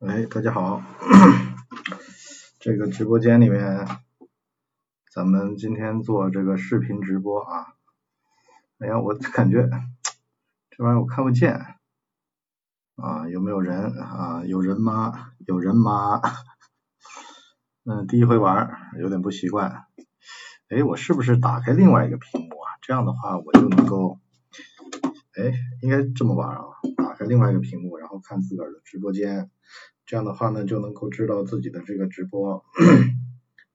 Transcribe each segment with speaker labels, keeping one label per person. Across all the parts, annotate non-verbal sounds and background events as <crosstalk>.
Speaker 1: 哎，大家好，这个直播间里面，咱们今天做这个视频直播啊。哎呀，我感觉这玩意儿我看不见啊，有没有人啊？有人吗？有人吗？嗯，第一回玩，有点不习惯。哎，我是不是打开另外一个屏幕啊？这样的话我就能够，哎，应该这么玩啊，打开另外一个屏幕，然后看自个儿的直播间。这样的话呢，就能够知道自己的这个直播，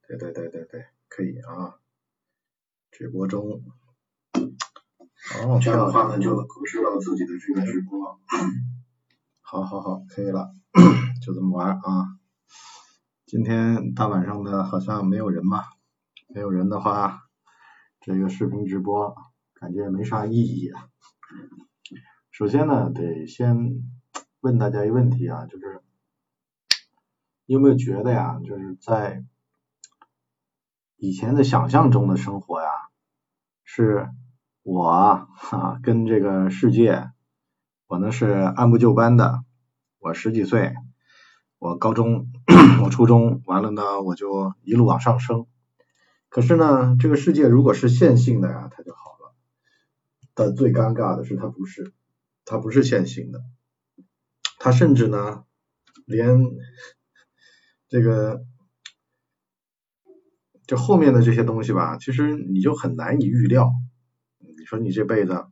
Speaker 1: 对对对对对，可以啊，直播中，哦，这样的话呢，就能够知道自己的这个直播，好好好，可以了，就这么玩啊。今天大晚上的，好像没有人嘛，没有人的话，这个视频直播感觉也没啥意义。首先呢，得先问大家一个问题啊，就是。你有没有觉得呀，就是在以前的想象中的生活呀，是我啊跟这个世界，我呢是按部就班的，我十几岁，我高中，我初中完了呢，我就一路往上升。可是呢，这个世界如果是线性的呀，它就好。但最尴尬的是，它不是，它不是线性的，它甚至呢，连这个，这后面的这些东西吧，其实你就很难以预料。你说你这辈子，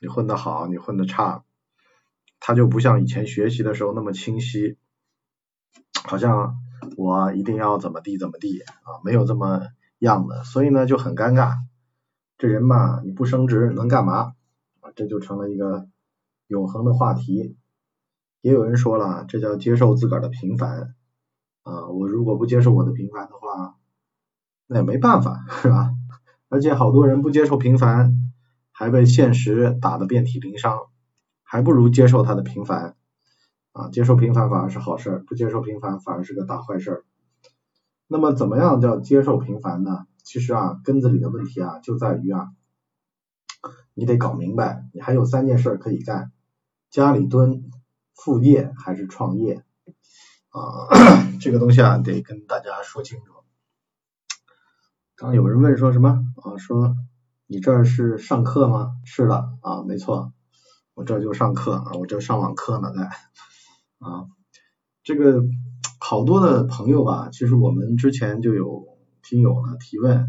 Speaker 1: 你混得好，你混得差，它就不像以前学习的时候那么清晰，好像我一定要怎么地怎么地啊，没有这么样的，所以呢就很尴尬。这人嘛，你不升职能干嘛？啊，这就成了一个永恒的话题。也有人说了，这叫接受自个儿的平凡。啊，我如果不接受我的平凡的话，那也没办法，是吧？而且好多人不接受平凡，还被现实打得遍体鳞伤，还不如接受他的平凡。啊，接受平凡反而是好事，不接受平凡反而是个大坏事。那么怎么样叫接受平凡呢？其实啊，根子里的问题啊，就在于啊，你得搞明白，你还有三件事可以干：家里蹲、副业还是创业。啊，这个东西啊，得跟大家说清楚。刚有人问说什么啊？说你这是上课吗？是的啊，没错，我这就上课啊，我这上网课呢在啊。这个好多的朋友吧，其实我们之前就有听友呢提问，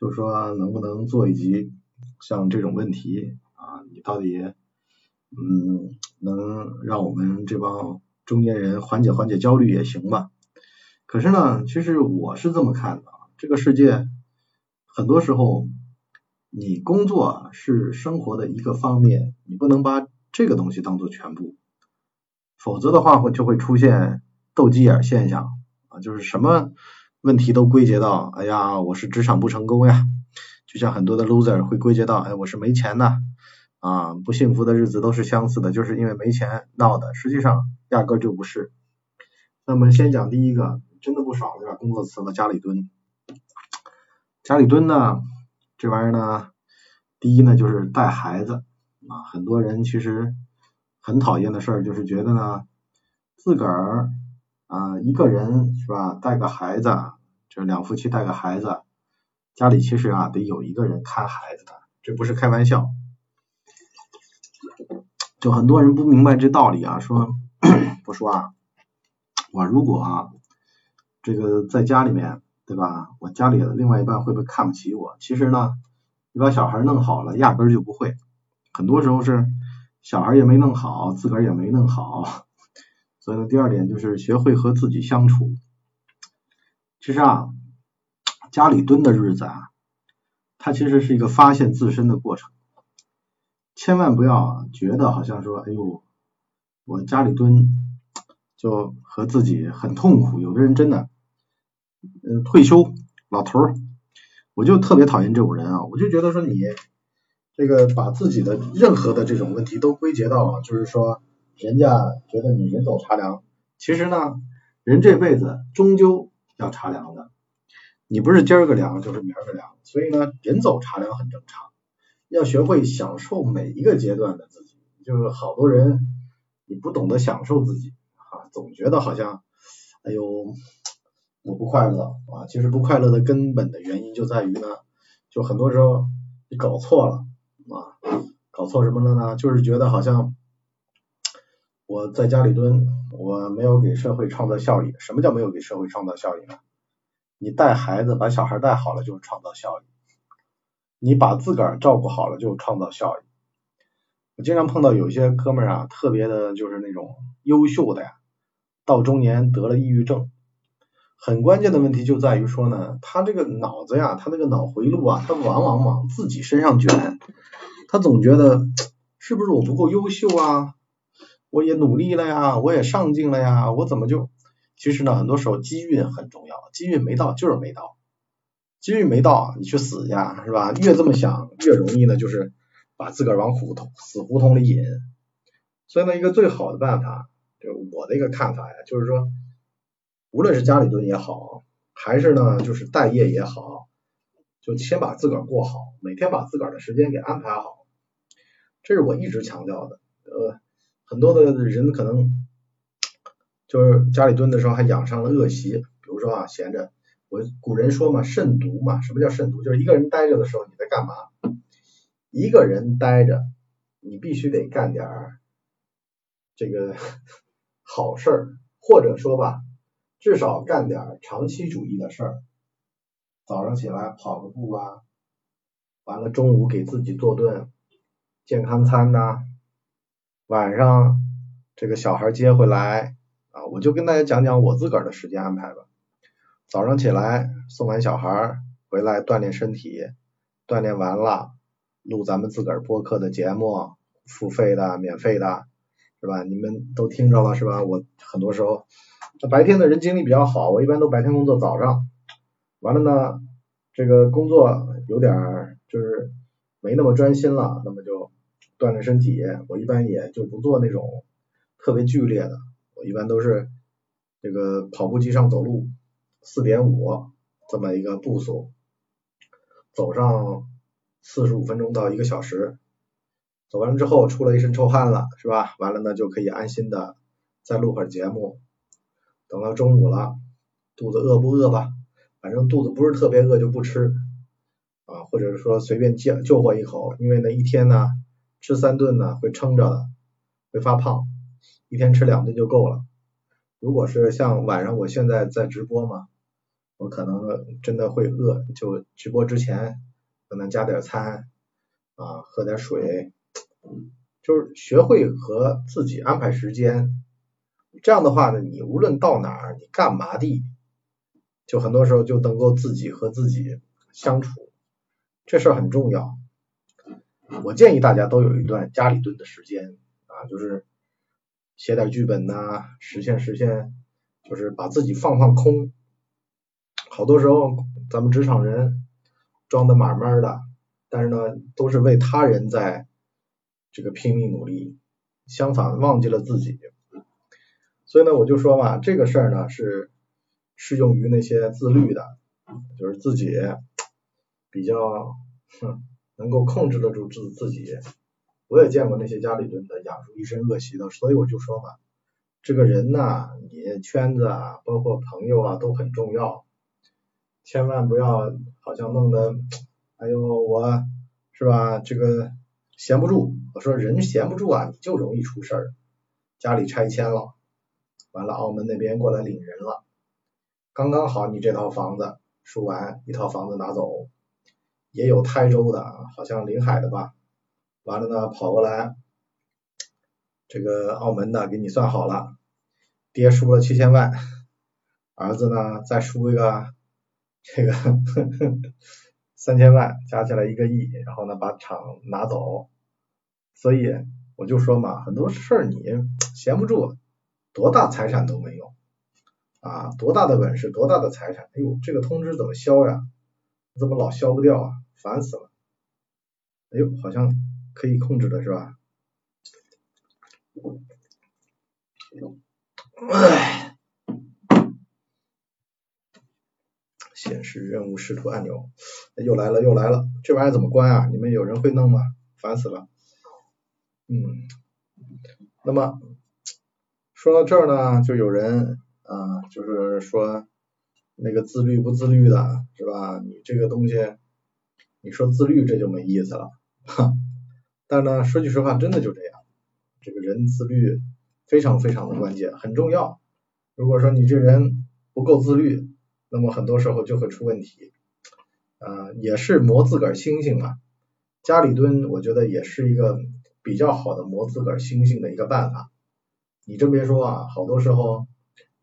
Speaker 1: 就说能不能做一集像这种问题啊？你到底嗯能让我们这帮。中年人缓解缓解焦虑也行吧，可是呢，其实我是这么看的，这个世界很多时候，你工作是生活的一个方面，你不能把这个东西当做全部，否则的话会就会出现斗鸡眼现象啊，就是什么问题都归结到，哎呀，我是职场不成功呀，就像很多的 loser 会归结到，哎，我是没钱呐。啊，不幸福的日子都是相似的，就是因为没钱闹的，实际上压根就不是。那我们先讲第一个，真的不少对吧？工作辞了家里蹲，家里蹲呢，这玩意儿呢，第一呢就是带孩子啊，很多人其实很讨厌的事儿就是觉得呢，自个儿啊一个人是吧，带个孩子，就两夫妻带个孩子，家里其实啊得有一个人看孩子的，这不是开玩笑。就很多人不明白这道理啊，说 <coughs> 我说啊，我如果啊这个在家里面对吧，我家里的另外一半会不会看不起我？其实呢，你把小孩弄好了，压根儿就不会。很多时候是小孩也没弄好，自个儿也没弄好。<laughs> 所以呢，第二点就是学会和自己相处。其实啊，家里蹲的日子啊，它其实是一个发现自身的过程。千万不要觉得好像说，哎呦，我家里蹲就和自己很痛苦。有的人真的，嗯，退休老头儿，我就特别讨厌这种人啊！我就觉得说你这个把自己的任何的这种问题都归结到了，就是说人家觉得你人走茶凉。其实呢，人这辈子终究要茶凉的，你不是今儿个凉就是明儿个凉，所以呢，人走茶凉很正常。要学会享受每一个阶段的自己，就是好多人你不懂得享受自己啊，总觉得好像，哎呦，我不快乐啊。其实不快乐的根本的原因就在于呢，就很多时候你搞错了啊，搞错什么了呢？就是觉得好像我在家里蹲，我没有给社会创造效益。什么叫没有给社会创造效益呢？你带孩子把小孩带好了就是创造效益，你把自个儿照顾好了就创造效益。我经常碰到有些哥们儿啊，特别的就是那种优秀的呀，到中年得了抑郁症。很关键的问题就在于说呢，他这个脑子呀，他那个脑回路啊，他往往往自己身上卷，他总觉得 <tsk> 是不是我不够优秀啊？我也努力了呀，我也上进了呀，我怎么就？其实呢，很多时候机运很重要，机运没到就是没到，机运没到你去死去是吧？越这么想越容易呢，就是把自个儿往胡同死胡同里引。所以呢，一个最好的办法，就是我的一个看法呀，就是说，无论是家里蹲也好，还是呢就是待业也好，就先把自个儿过好，每天把自个儿的时间给安排好，这是我一直强调的。呃，很多的人可能。就是家里蹲的时候还养上了恶习，比如说啊，闲着，我古人说嘛，慎独嘛，什么叫慎独？就是一个人待着的时候你在干嘛？一个人待着，你必须得干点儿这个 <laughs> 好事儿，或者说吧，至少干点长期主义的事儿。早上起来跑个步啊，完了中午给自己做顿健康餐呐，晚上这个小孩接回来啊。我就跟大家讲讲我自个儿的时间安排吧。早上起来送完小孩回来锻炼身体，锻炼完了录咱们自个儿播客的节目，付费的、免费的，是吧？你们都听着了是吧？我很多时候白天的人精力比较好，我一般都白天工作，早上完了呢，这个工作有点就是没那么专心了，那么就锻炼身体。我一般也就不做那种特别剧烈的。我一般都是这个跑步机上走路，四点五这么一个步数，走上四十五分钟到一个小时，走完之后出了一身臭汗了，是吧？完了呢就可以安心的再录会儿节目，等到中午了，肚子饿不饿吧？反正肚子不是特别饿就不吃啊，或者是说随便救救活一口，因为呢一天呢吃三顿呢会撑着的，会发胖。一天吃两顿就够了。如果是像晚上我现在在直播嘛，我可能真的会饿，就直播之前可能加点餐啊，喝点水，就是学会和自己安排时间。这样的话呢，你无论到哪儿，你干嘛地，就很多时候就能够自己和自己相处，这事儿很重要。我建议大家都有一段家里蹲的时间啊，就是。写点剧本呐，实现实现，就是把自己放放空。好多时候，咱们职场人装的满满的，但是呢，都是为他人在这个拼命努力，相反忘记了自己。所以呢，我就说嘛，这个事儿呢是适用于那些自律的，就是自己比较哼能够控制得住自自己。我也见过那些家里蹲的养出一身恶习的，所以我就说嘛，这个人呐，你圈子啊，包括朋友啊，都很重要，千万不要好像弄得，哎呦我是吧，这个闲不住。我说人闲不住啊，你就容易出事儿。家里拆迁了，完了澳门那边过来领人了，刚刚好你这套房子说完，一套房子拿走，也有台州的，好像临海的吧。完了呢，跑过来，这个澳门的给你算好了，爹输了七千万，儿子呢再输一个这个 <laughs> 三千万，加起来一个亿，然后呢把厂拿走，所以我就说嘛，很多事儿你 <tsk> 闲不住，多大财产都没有啊，多大的本事，多大的财产，哎呦，这个通知怎么消呀？怎么老消不掉啊？烦死了，哎呦，好像。可以控制的是吧？唉，显示任务视图按钮又来了又来了，这玩意儿怎么关啊？你们有人会弄吗？烦死了。嗯，那么说到这儿呢，就有人啊，就是说那个自律不自律的，是吧？你这个东西，你说自律这就没意思了，哈。但呢，说句实话，真的就这样，这个人自律非常非常的关键，很重要。如果说你这人不够自律，那么很多时候就会出问题，啊，也是磨自个儿心性嘛。家里蹲，我觉得也是一个比较好的磨自个儿心性的一个办法。你真别说啊，好多时候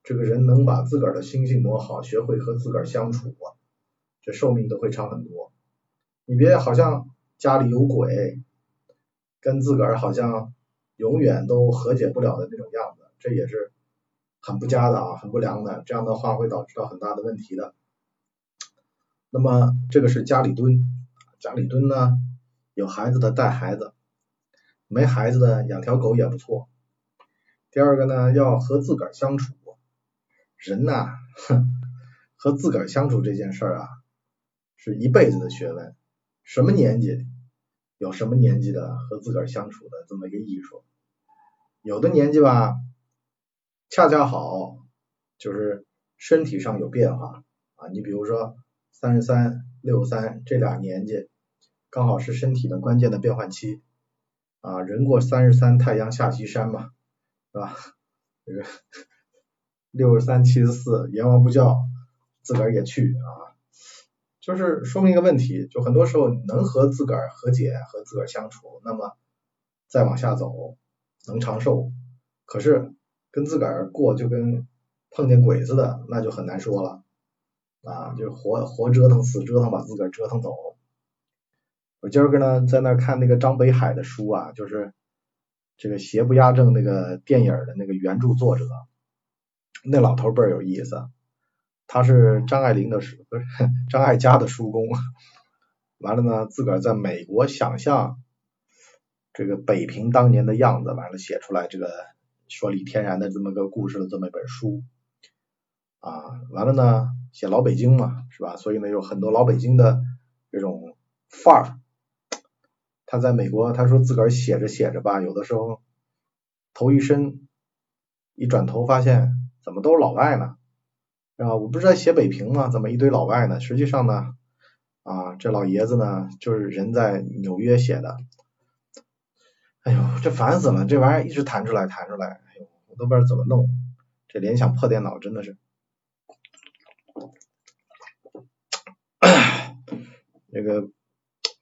Speaker 1: 这个人能把自个儿的心性磨好，学会和自个儿相处，这寿命都会长很多。你别好像家里有鬼，跟自个儿好像永远都和解不了的那种样子，这也是。很不佳的啊，很不良的，这样的话会导致到很大的问题的。那么这个是家里蹲，家里蹲呢，有孩子的带孩子，没孩子的养条狗也不错。第二个呢，要和自个儿相处，人呐，哼，和自个儿相处这件事儿啊，是一辈子的学问。什么年纪有什么年纪的和自个儿相处的这么一个艺术，有的年纪吧。恰恰好，就是身体上有变化啊！你比如说三十三、六三这俩年纪，刚好是身体的关键的变换期啊。人过三十三，太阳下西山嘛，是吧？这个六十三、七十四，阎王不叫，自个儿也去啊。就是说明一个问题，就很多时候能和自个儿和解，和自个儿相处，那么再往下走能长寿。可是。跟自个儿过就跟碰见鬼似的，那就很难说了啊，就活活折腾死折腾把自个儿折腾走。我今儿个呢在那看那个张北海的书啊，就是这个邪不压正那个电影的那个原著作者，那老头倍儿有意思，他是张爱玲的书不是张艾嘉的书工，完了呢自个儿在美国想象这个北平当年的样子，完了写出来这个。说李天然的这么个故事的这么一本书啊，完了呢，写老北京嘛，是吧？所以呢，有很多老北京的这种范儿。他在美国，他说自个儿写着写着吧，有的时候头一伸，一转头发现怎么都是老外呢？啊，我不是在写北平吗？怎么一堆老外呢？实际上呢，啊，这老爷子呢，就是人在纽约写的。哎呦，这烦死了！这玩意儿一直弹出来弹出来，哎呦，我都不知道怎么弄。这联想破电脑真的是。<coughs> 那个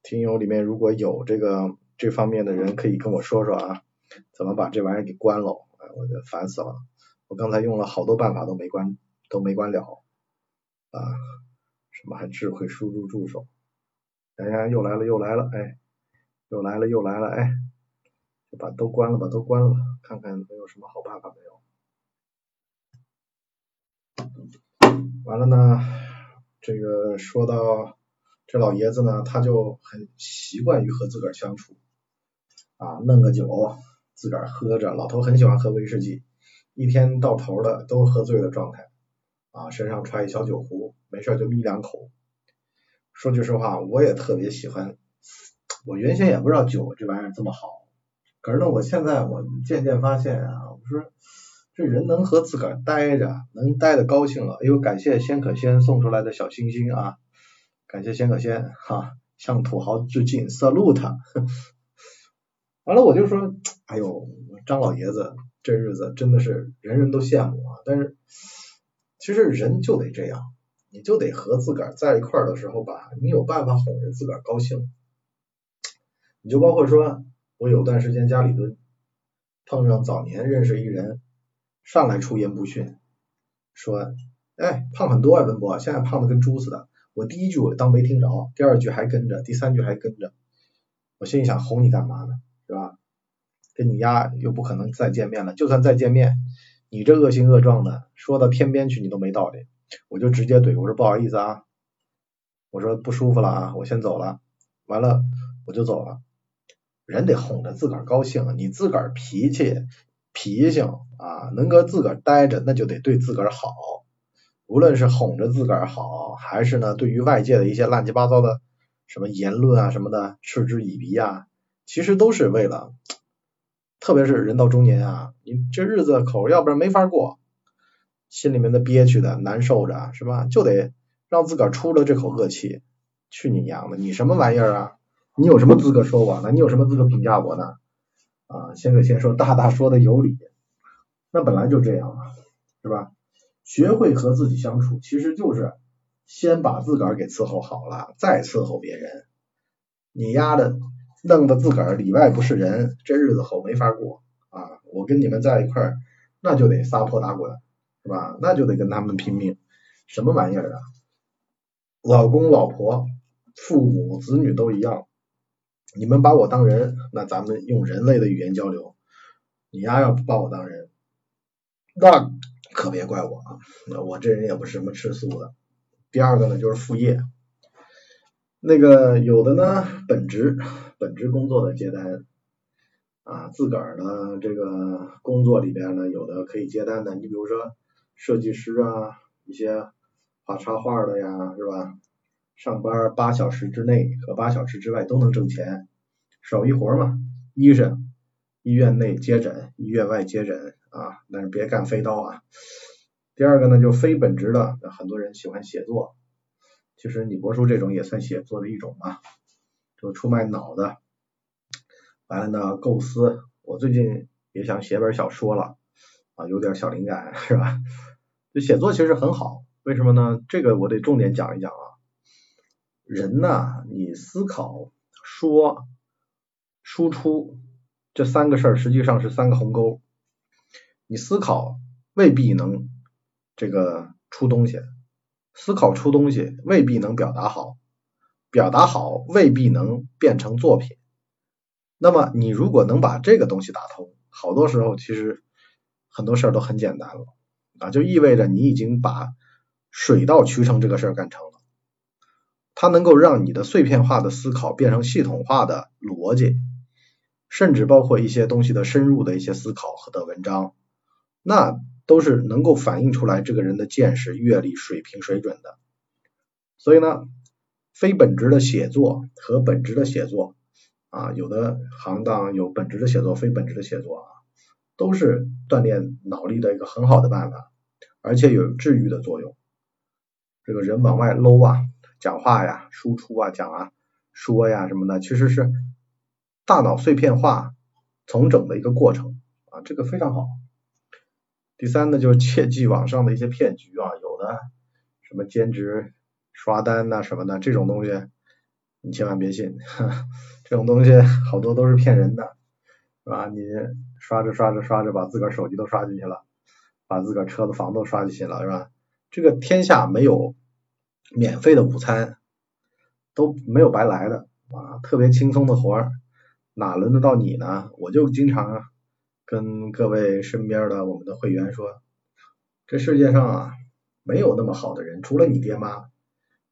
Speaker 1: 听友里面如果有这个这方面的人，可以跟我说说啊，怎么把这玩意儿给关了？哎，我就烦死了！我刚才用了好多办法都没关，都没关了啊！什么还智慧输入助手？哎呀，又来了又来了，哎，又来了又来了，哎。就把都关了吧，都关了吧，看看能有什么好办法没有。完了呢，这个说到这老爷子呢，他就很习惯于和自个儿相处啊，弄个酒自个儿喝着，老头很喜欢喝威士忌，一天到头的都喝醉的状态啊，身上揣一小酒壶，没事就眯两口。说句实话，我也特别喜欢，我原先也不知道酒这玩意儿这么好。可是呢，我现在我渐渐发现啊，我说这人能和自个儿待着，能待的高兴了。哎呦，感谢仙可仙送出来的小星星啊，感谢仙可仙哈，向土豪致敬，salute。<laughs> 完了我就说，哎呦，张老爷子这日子真的是人人都羡慕啊。但是其实人就得这样，你就得和自个儿在一块儿的时候吧，你有办法哄着自个儿高兴。你就包括说。我有段时间家里蹲，碰上早年认识一人，上来出言不逊，说，哎，胖很多啊，文博，现在胖的跟猪似的。我第一句我当没听着，第二句还跟着，第三句还跟着。我心里想哄你干嘛呢，是吧？跟你丫又不可能再见面了，就算再见面，你这恶行恶状的，说到天边去你都没道理。我就直接怼，我说不好意思啊，我说不舒服了啊，我先走了。完了我就走了。人得哄着自个儿高兴，你自个儿脾气脾性啊，能搁自个儿待着，那就得对自个儿好。无论是哄着自个儿好，还是呢，对于外界的一些乱七八糟的什么言论啊什么的嗤之以鼻啊，其实都是为了特别是人到中年啊，你这日子口要不然没法过，心里面的憋屈的难受着是吧？就得让自个儿出了这口恶气。去你娘的！你什么玩意儿啊？你有什么资格说我呢？你有什么资格评价我呢？啊，先给先说，大大说的有理，那本来就这样啊，是吧？学会和自己相处，其实就是先把自个儿给伺候好了，再伺候别人。你丫的弄得自个儿里外不是人，这日子好没法过啊！我跟你们在一块儿，那就得撒泼打滚，是吧？那就得跟他们拼命，什么玩意儿啊？老公老婆。父母子女都一样，你们把我当人，那咱们用人类的语言交流。你丫要不把我当人，那可别怪我啊！我这人也不是什么吃素的。第二个呢，就是副业，那个有的呢，本职本职工作的接单啊，自个儿呢这个工作里边呢，有的可以接单的，你比如说设计师啊，一些画插画的呀，是吧？上班八小时之内和八小时之外都能挣钱，手艺活嘛。医生，医院内接诊，医院外接诊啊，但是别干飞刀啊。第二个呢，就非本职的，很多人喜欢写作，其实你博叔这种也算写作的一种嘛，就出卖脑的。完了呢，构思，我最近也想写本小说了啊，有点小灵感是吧？就写作其实很好，为什么呢？这个我得重点讲一讲啊。人呐，你思考、说、输出这三个事儿，实际上是三个鸿沟。你思考未必能这个出东西，思考出东西未必能表达好，表达好未必能变成作品。那么你如果能把这个东西打通，好多时候其实很多事儿都很简单了啊，就意味着你已经把水到渠成这个事儿干成了。它能够让你的碎片化的思考变成系统化的逻辑，甚至包括一些东西的深入的一些思考和的文章，那都是能够反映出来这个人的见识、阅历、水平、水准的。所以呢，非本职的写作和本职的写作啊，有的行当有本职的写作、非本职的写作啊，都是锻炼脑力的一个很好的办法，而且有治愈的作用。这个人往外搂啊。讲话呀，输出啊，讲啊，说呀什么的，其实是大脑碎片化重整的一个过程啊，这个非常好。第三呢，就是切记网上的一些骗局啊，有的什么兼职刷单呐什么的这种东西，你千万别信，<laughs> 这种东西好多都是骗人的，是吧？你刷着刷着刷着，把自个儿手机都刷进去了，把自个儿车子房都刷进去了，是吧？这个天下没有。免费的午餐都没有白来的啊，特别轻松的活儿哪轮得到你呢？我就经常啊跟各位身边的我们的会员说，这世界上啊没有那么好的人，除了你爹妈，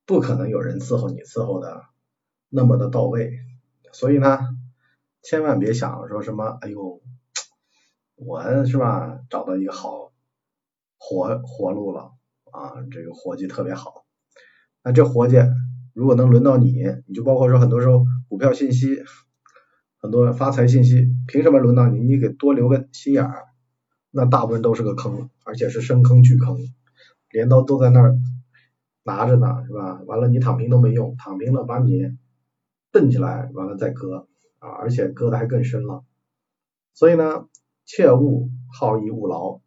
Speaker 1: 不可能有人伺候你伺候的那么的到位。所以呢，千万别想说什么，哎呦，我是吧找到一个好活活路了啊，这个活计特别好。那这活计如果能轮到你，你就包括说很多时候股票信息，很多发财信息，凭什么轮到你？你给多留个心眼儿，那大部分都是个坑，而且是深坑巨坑，镰刀都在那儿拿着呢，是吧？完了你躺平都没用，躺平了把你蹬起来，完了再割啊，而且割的还更深了。所以呢，切勿好逸恶劳，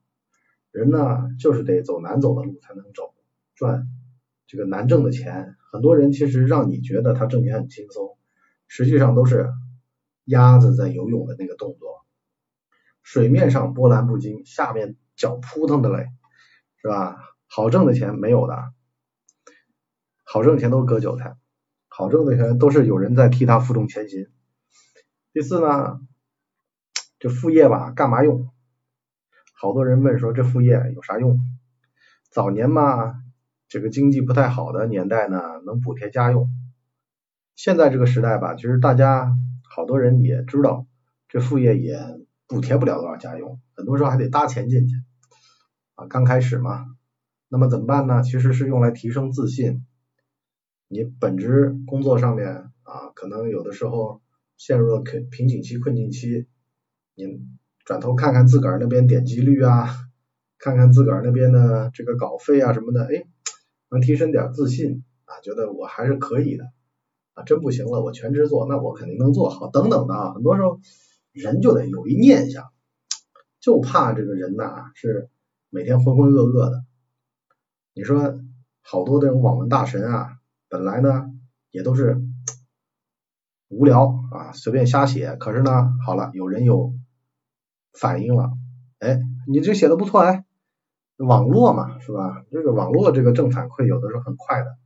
Speaker 1: 人呢就是得走难走的路才能走赚。这个难挣的钱，很多人其实让你觉得他挣钱很轻松，实际上都是鸭子在游泳的那个动作，水面上波澜不惊，下面脚扑腾的嘞，是吧？好挣的钱没有的，好挣钱都割韭菜，好挣的钱都是有人在替他负重前行。第四呢，这副业吧，干嘛用？好多人问说这副业有啥用？早年嘛。这个经济不太好的年代呢，能补贴家用。现在这个时代吧，其实大家好多人也知道，这副业也补贴不了多少家用，很多时候还得搭钱进去啊。刚开始嘛，那么怎么办呢？其实是用来提升自信。你本职工作上面啊，可能有的时候陷入了瓶瓶颈期、困境期，你转头看看自个儿那边点击率啊，看看自个儿那边的这个稿费啊什么的，哎，能提升点自信啊，觉得我还是可以的啊，真不行了，我全职做，那我肯定能做好，等等的啊，很多时候人就得有一念想，就怕这个人呐是每天浑浑噩噩的。你说好多这种网文大神啊，本来呢也都是。无聊啊，随便瞎写。可是呢，好了，有人有反应了，哎，你这写的不错哎。网络嘛，是吧？这个网络这个正反馈有的时候很快的，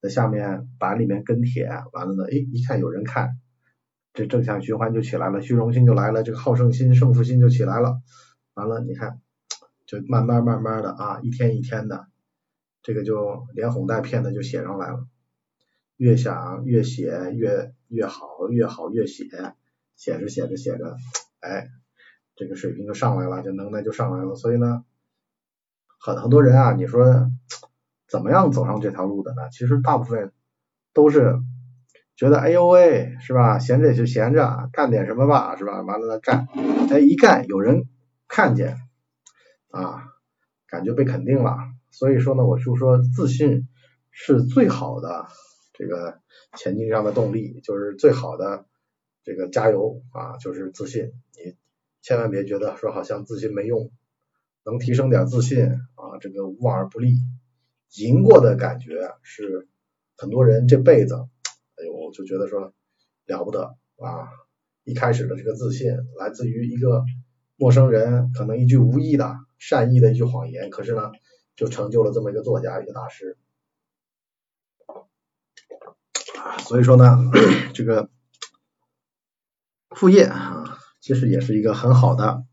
Speaker 1: 在下面版里面跟帖，完了呢，哎，一看有人看，这正向循环就起来了，虚荣心就来了，这个好胜心、胜负心就起来了。完了，你看，就慢慢慢慢的啊，一天一天的，这个就连哄带骗的就写上来了。越想越写越越好，越好越写，写着写着写着，哎，这个水平就上来了，这能耐就上来了。所以呢，很很多人啊，你说怎么样走上这条路的呢？其实大部分都是觉得，哎呦喂，是吧？闲着也就闲着，干点什么吧，是吧？完了呢干，哎，一干有人看见啊，感觉被肯定了。所以说呢，我就说自信是最好的。这个前进上的动力就是最好的，这个加油啊，就是自信。你千万别觉得说好像自信没用，能提升点自信啊，这个无往而不利。赢过的感觉是很多人这辈子，哎呦，就觉得说了不得啊。一开始的这个自信来自于一个陌生人，可能一句无意的善意的一句谎言，可是呢，就成就了这么一个作家，一个大师。所以说呢，这个副业啊，其实也是一个很好的，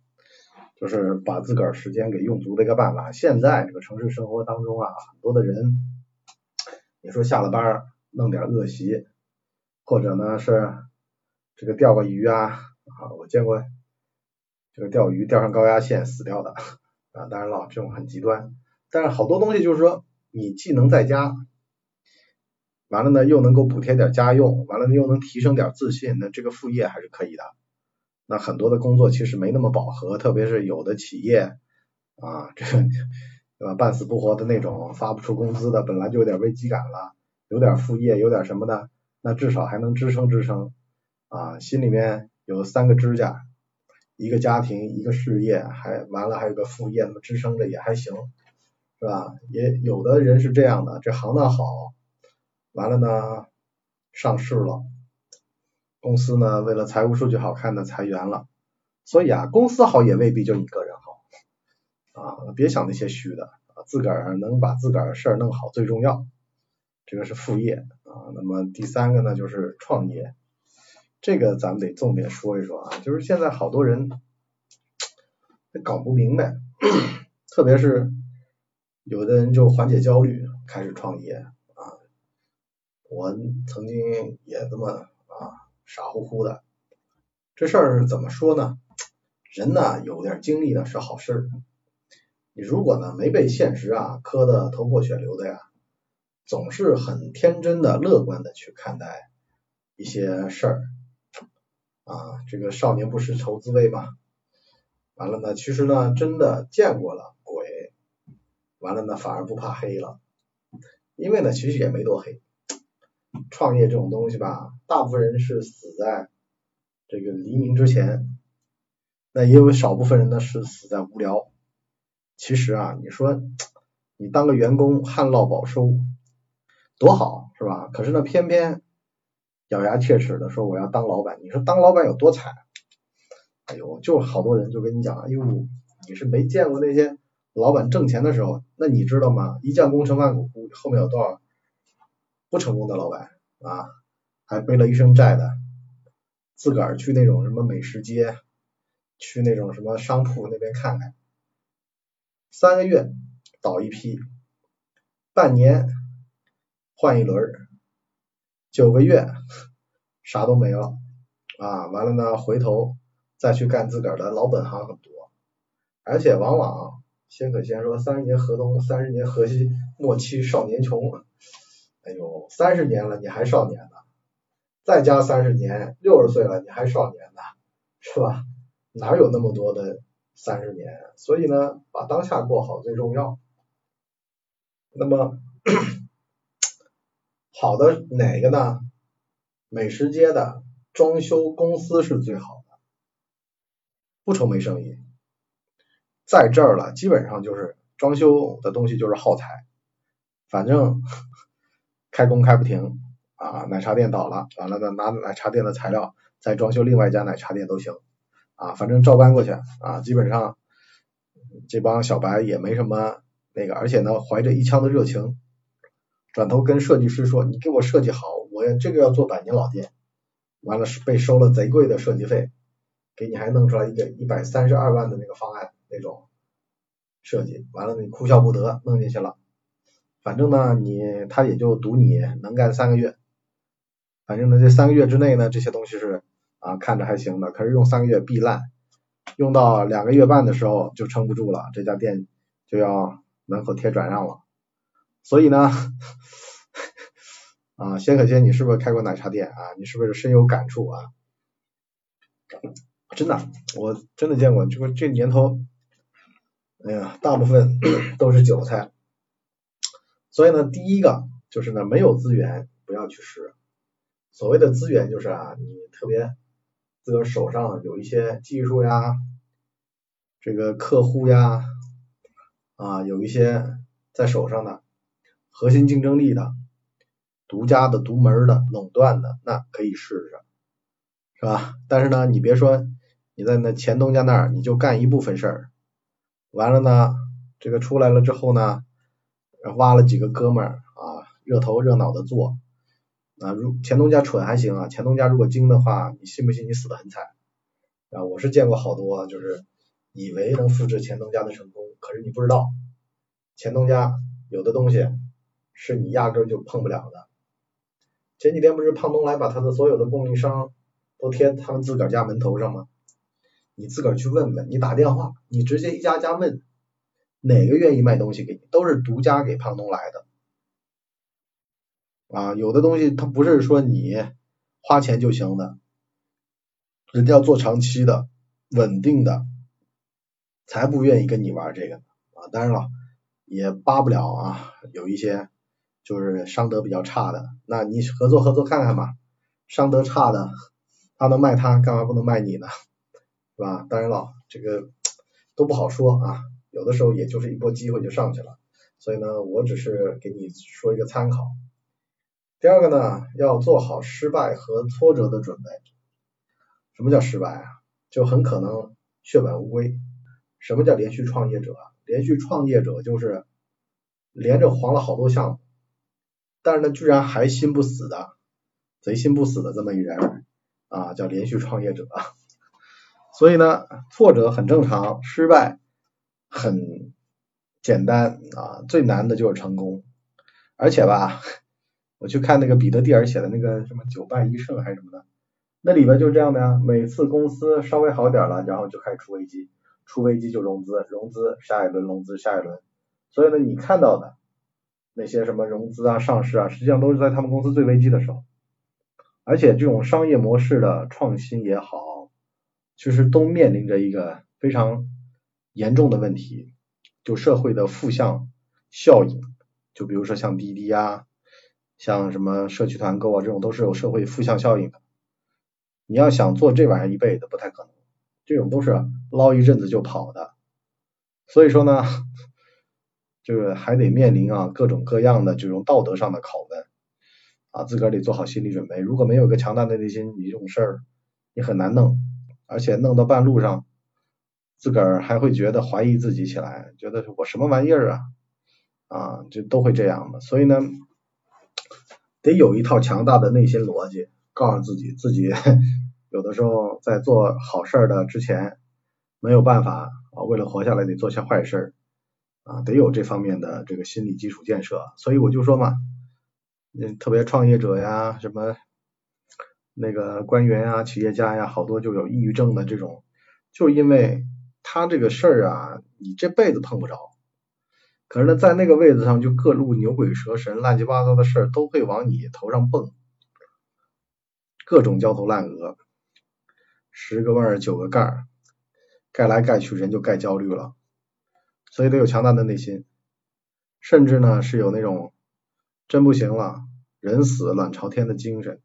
Speaker 1: 就是把自个儿时间给用足的一个办法。现在这个城市生活当中啊，很多的人，你说下了班弄点恶习，或者呢是这个钓个鱼啊，啊，我见过这个钓鱼钓上高压线死掉的啊，当然了，这种很极端。但是好多东西就是说，你既能在家。完了呢，又能够补贴点家用，完了又能提升点自信，那这个副业还是可以的。那很多的工作其实没那么饱和，特别是有的企业啊，这个对吧，半死不活的那种，发不出工资的，本来就有点危机感了，有点副业，有点什么的，那至少还能支撑支撑啊，心里面有三个支架，一个家庭，一个事业，还完了还有个副业，那么支撑着也还行，是吧？也有的人是这样的，这行当好。完了呢，上市了，公司呢为了财务数据好看呢裁员了，所以啊，公司好也未必就你个人好。啊，别想那些虚的。啊，自个儿能把自个儿的事儿弄好最重要，这个是副业。啊。那么第三个呢就是创业，这个咱们得重点说一说啊，就是现在好多人 <tsk> 搞不明白，<clears throat> 特别是有的人就缓解焦虑开始创业。我曾经也这么啊傻乎乎的，这事儿怎么说呢？人呢有点经历呢是好事，你如果呢没被现实啊磕的头破血流的呀，总是很天真的乐观的去看待一些事儿啊，这个少年不识愁滋味嘛。完了呢，其实呢真的见过了鬼，完了呢反而不怕黑了，因为呢其实也没多黑。创业这种东西吧，大部分人是死在这个黎明之前，那也有少部分人呢是死在无聊。其实啊，你说你当个员工旱涝保收多好是吧？可是呢，偏偏咬牙切齿的说我要当老板。你说当老板有多惨？哎呦，就好多人就跟你讲，哎呦，你是没见过那些老板挣钱的时候。那你知道吗？一将功成万骨枯，后面有多少？不成功的老板啊，还背了一身债的，自个儿去那种什么美食街，去那种什么商铺那边看看，三个月倒一批，半年换一轮，九个月啥都没了啊，完了呢，回头再去干自个儿的老本行很多，而且往往先可先说三十年河东，三十年河西，莫欺少年穷。哎呦，三十年了你还少年呢，再加三十年，六十岁了你还少年呢，是吧？
Speaker 2: 哪有那么多的三十年？所以呢，把当下过好最重要。那么好的哪个呢？美食街的装修公司是最好的，不愁没生意。在这儿了，基本上就是装修的东西就是耗材，反正开工开不停啊。奶茶店倒了，完了呢拿奶茶店的材料再装修另外一家奶茶店都行啊，反正照搬过去啊。基本上这帮小白也没什么那个，而且呢怀着一腔的热情，转头跟设计师说：“你给我设计好。”我这个要做百年老店，完了被收了贼贵的设计费，给你还弄出来一个一百三十二万的那个方案那种设计，完了你哭笑不得弄进去了，反正呢你他也就赌你能干三个月，反正呢这三个月之内呢这些东西是啊看着还行的，可是用三个月必烂，用到两个月半的时候就撑不住了，这家店就要门口贴转让了，所以呢。<laughs> 啊，仙可仙，你是不是开过奶茶店啊？你是不是深有感触啊？真的，我真的见过，这个这年头，哎呀，大部分都是韭菜。所以呢，第一个就是呢，没有资源不要去试。所谓的资源就是啊，你特别自个手上有一些技术呀，这个客户呀，啊，有一些在手上的核心竞争力的。独家的、独门的、垄断的，那可以试试，是吧？但是呢，你别说你在那前东家那儿，你就干一部分事儿，完了呢，这个出来了之后呢，挖了几个哥们儿啊，热头热脑的做，啊，如钱东家蠢还行啊，钱东家如果精的话，你信不信你死的很惨？啊，我是见过好多，就是以为能复制钱东家的成功，可是你不知道，钱东家有的东西是你压根就碰不了的。前几天不是胖东来把他的所有的供应商都贴他们自个儿家门头上吗？你自个儿去问问，你打电话，你直接一家家问，哪个愿意卖东西给你，都是独家给胖东来的。啊，有的东西他不是说你花钱就行的，人家要做长期的、稳定的，才不愿意跟你玩这个啊。当然了，也扒不了啊，有一些。就是商德比较差的，那你合作合作看看吧。商德差的，他能卖他，干嘛不能卖你呢？<laughs> 是吧？当然了，这个都不好说啊，有的时候也就是一波机会就上去了。所以呢，我只是给你说一个参考。第二个呢，要做好失败和挫折的准备。什么叫失败啊？就很可能血本无归。什么叫连续创业者？连续创业者就是连着黄了好多项目。但是呢，居然还心不死的，贼心不死的这么一人啊，叫连续创业者。所以呢，挫折很正常，失败很简单啊，最难的就是成功。而且吧，我去看那个彼得蒂尔写的那个什么九败一胜还是什么的，那里边就是这样的呀。每次公司稍微好点了，然后就开始出危机，出危机就融资，融资下一轮融资下一轮。所以呢，你看到的。那些什么融资啊、上市啊，实际上都是在他们公司最危机的时候。而且这种商业模式的创新也好，其实都面临着一个非常严重的问题，就社会的负向效应。就比如说像滴滴啊，像什么社区团购啊，这种都是有社会负向效应的。你要想做这玩意儿一辈子不太可能，这种都是捞一阵子就跑的。所以说呢。这个还得面临啊各种各样的这种道德上的拷问啊，自个儿得做好心理准备。如果没有个强大的内心，你这种事儿你很难弄，而且弄到半路上，自个儿还会觉得怀疑自己起来，觉得我什么玩意儿啊啊，就都会这样的。所以呢，得有一套强大的内心逻辑，告诉自己，自己 <laughs> 有的时候在做好事儿的之前没有办法啊，为了活下来得做些坏事儿。啊，得有这方面的这个心理基础建设，所以我就说嘛，嗯，特别创业者呀，什么那个官员呀、企业家呀，好多就有抑郁症的这种，就因为他这个事儿啊，你这辈子碰不着，可是呢，在那个位子上就各路牛鬼蛇神、乱七八糟的事儿都会往你头上蹦，各种焦头烂额，十个腕儿九个盖儿，盖来盖去人就盖焦虑了，所以得有强大的内心，甚至呢是有那种真不行了，人死卵朝天的精神，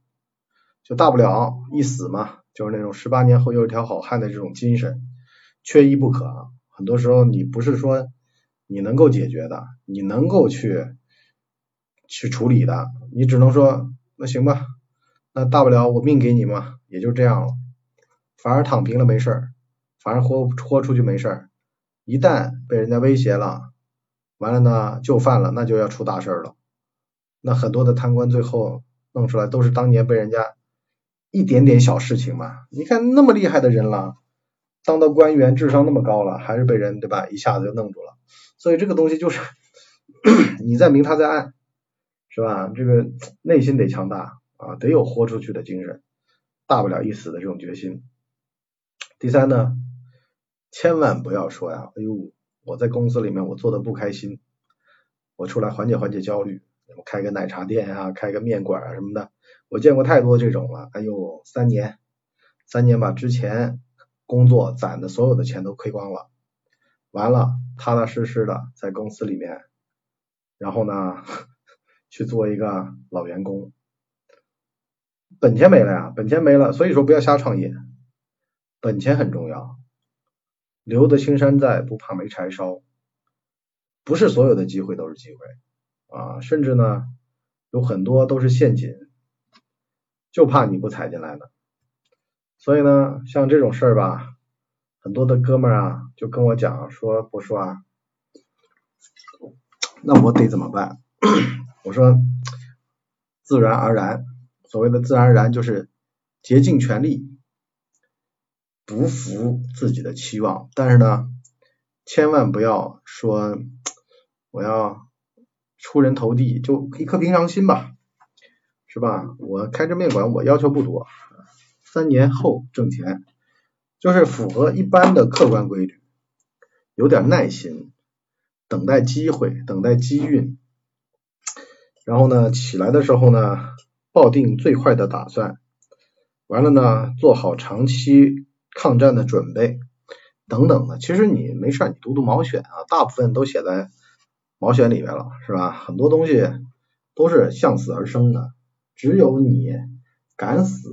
Speaker 2: 就大不了一死嘛，就是那种十八年后又一条好汉的这种精神，缺一不可。很多时候你不是说你能够解决的，你能够去去处理的，你只能说那行吧，那大不了我命给你嘛，也就这样了。反而躺平了没事儿，反而豁豁出去没事儿。一旦被人家威胁了，完了呢就范了，那就要出大事了。那很多的贪官最后弄出来都是当年被人家一点点小事情嘛。你看那么厉害的人了，当到官员，智商那么高了，还是被人对吧一下子就弄住了。所以这个东西就是 <coughs> 你在明他在暗，是吧？这个内心得强大啊，得有豁出去的精神，大不了一死的这种决心。第三呢，千万不要说呀，哎呦，我在公司里面我做的不开心，我出来缓解缓解焦虑，开个奶茶店啊，开个面馆啊什么的，我见过太多这种了，哎呦，三年，三年把之前工作攒的所有的钱都亏光了，完了，踏踏实实的在公司里面，然后呢，去做一个老员工，本钱没了呀，本钱没了，所以说不要瞎创业。本钱很重要，留得青山在，不怕没柴烧。不是所有的机会都是机会啊，甚至呢，有很多都是陷阱，就怕你不踩进来呢。所以呢，像这种事儿吧，很多的哥们儿啊，就跟我讲说，我说啊，那我得怎么办？<coughs> 我说，自然而然，所谓的自然而然就是竭尽全力。不负自己的期望，但是呢，千万不要说我要出人头地，就一颗平常心吧，是吧？我开这面馆，我要求不多，三年后挣钱，就是符合一般的客观规律，有点耐心，等待机会，等待机运，然后呢，起来的时候呢，抱定最坏的打算，完了呢，做好长期。抗战的准备等等的，其实你没事，你读读毛选啊，大部分都写在毛选里面了，是吧？很多东西都是向死而生的，只有你敢死，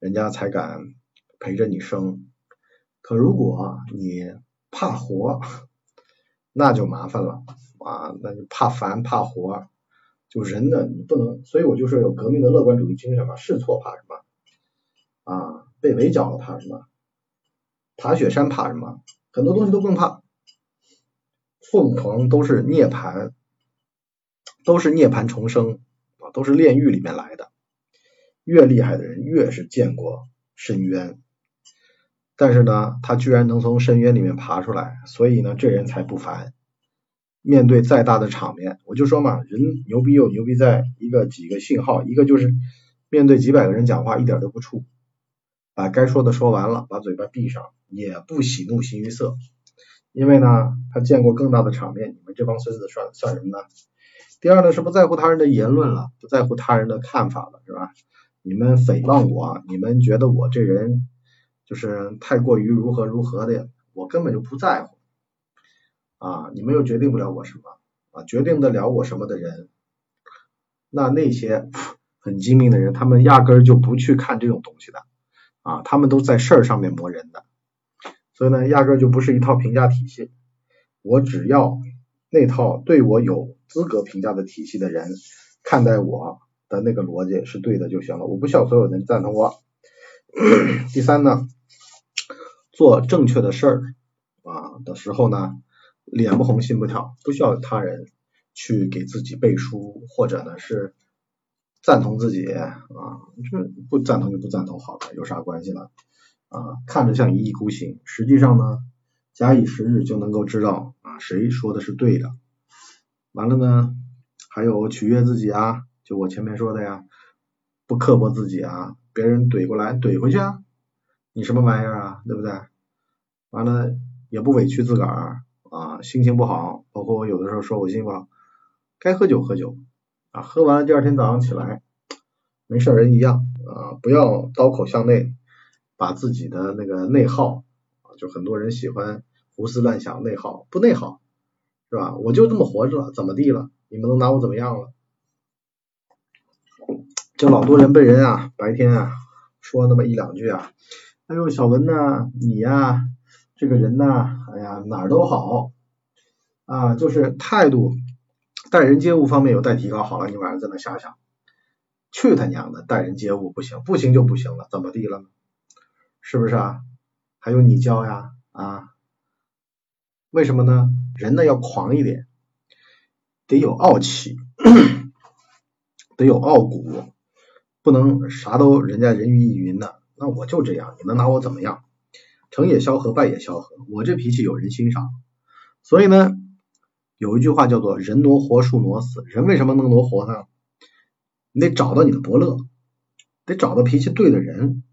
Speaker 2: 人家才敢陪着你生。可如果你怕活，那就麻烦了啊，那就怕烦怕活，就人呢，你不能，所以我就说有革命的乐观主义精神嘛，试错怕什么啊？被围剿了怕什么？爬雪山怕什么？很多东西都不用怕。凤凰都是涅槃，都是涅槃重生啊，都是炼狱里面来的。越厉害的人越是见过深渊，但是呢，他居然能从深渊里面爬出来，所以呢，这人才不凡。面对再大的场面，我就说嘛，人牛逼又牛逼在一个几个信号，一个就是面对几百个人讲话一点都不怵。把该说的说完了，把嘴巴闭上，也不喜怒形于色，因为呢，他见过更大的场面，你们这帮孙子算算什么呢？第二呢，是不在乎他人的言论了，不在乎他人的看法了，是吧？你们诽谤我，你们觉得我这人就是太过于如何如何的，我根本就不在乎啊！你们又决定不了我什么啊？决定得了我什么的人，那那些 <laughs> 很精明的人，他们压根儿就不去看这种东西的。啊，他们都在事儿上面磨人的，所以呢，压根儿就不是一套评价体系。我只要那套对我有资格评价的体系的人看待我的那个逻辑是对的就行了。我不需要所有人赞同我。<coughs> 第三呢，做正确的事儿啊的时候呢，脸不红心不跳，不需要他人去给自己背书，或者呢是。赞同自己啊，这不赞同就不赞同，好了，有啥关系呢？啊，看着像一意孤行，实际上呢，假以时日就能够知道啊，谁说的是对的。完了呢，还有取悦自己啊，就我前面说的呀，不刻薄自己啊，别人怼过来怼回去啊，你什么玩意儿啊，对不对？完了也不委屈自个儿啊，心情不好，包括我有的时候说我心情不好，该喝酒喝酒。啊，喝完了第二天早上起来，没事人一样啊，不要刀口向内，把自己的那个内耗啊就很多人喜欢胡思乱想、内耗，不内耗是吧？我就这么活着了，怎么地了？你们能拿我怎么样了？就老多人被人啊，白天啊说那么一两句啊，哎呦小文呐，你呀这个人呐，哎呀哪儿都好啊，就是态度待人接物方面有待提高。好了，你晚上在那瞎想，去他娘的，待人接物不行，不行就不行了，怎么地了？是不是啊？还用你教呀？啊？为什么呢？人呢要狂一点，得有傲气，得有傲骨。不能啥都人家人云亦云的，那我就这样，你能拿我怎么样？成也萧何，败也萧何。我这脾气有人欣赏，所以呢，有一句话叫做“人挪活，树挪死”。人为什么能挪活呢？你得找到你的伯乐，得找到脾气对的人。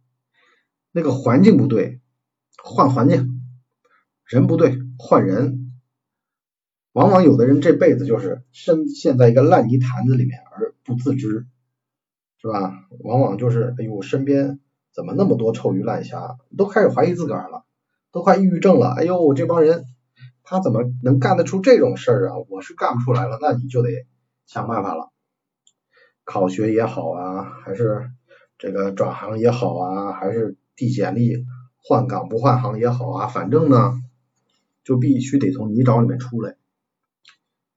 Speaker 2: 那个环境不对，换环境；人不对，换人。往往有的人这辈子就是深陷在一个烂泥潭子里面而不自知。是吧？往往就是，哎呦，身边怎么那么多臭鱼烂虾？都开始怀疑自个儿了，都快抑郁症了。哎呦，这帮人他怎么能干得出这种事儿啊？我是干不出来了，那你就得想办法了。考学也好啊，还是这个转行也好啊，还是递简历换岗不换行也好啊，反正呢，就必须得从泥沼里面出来。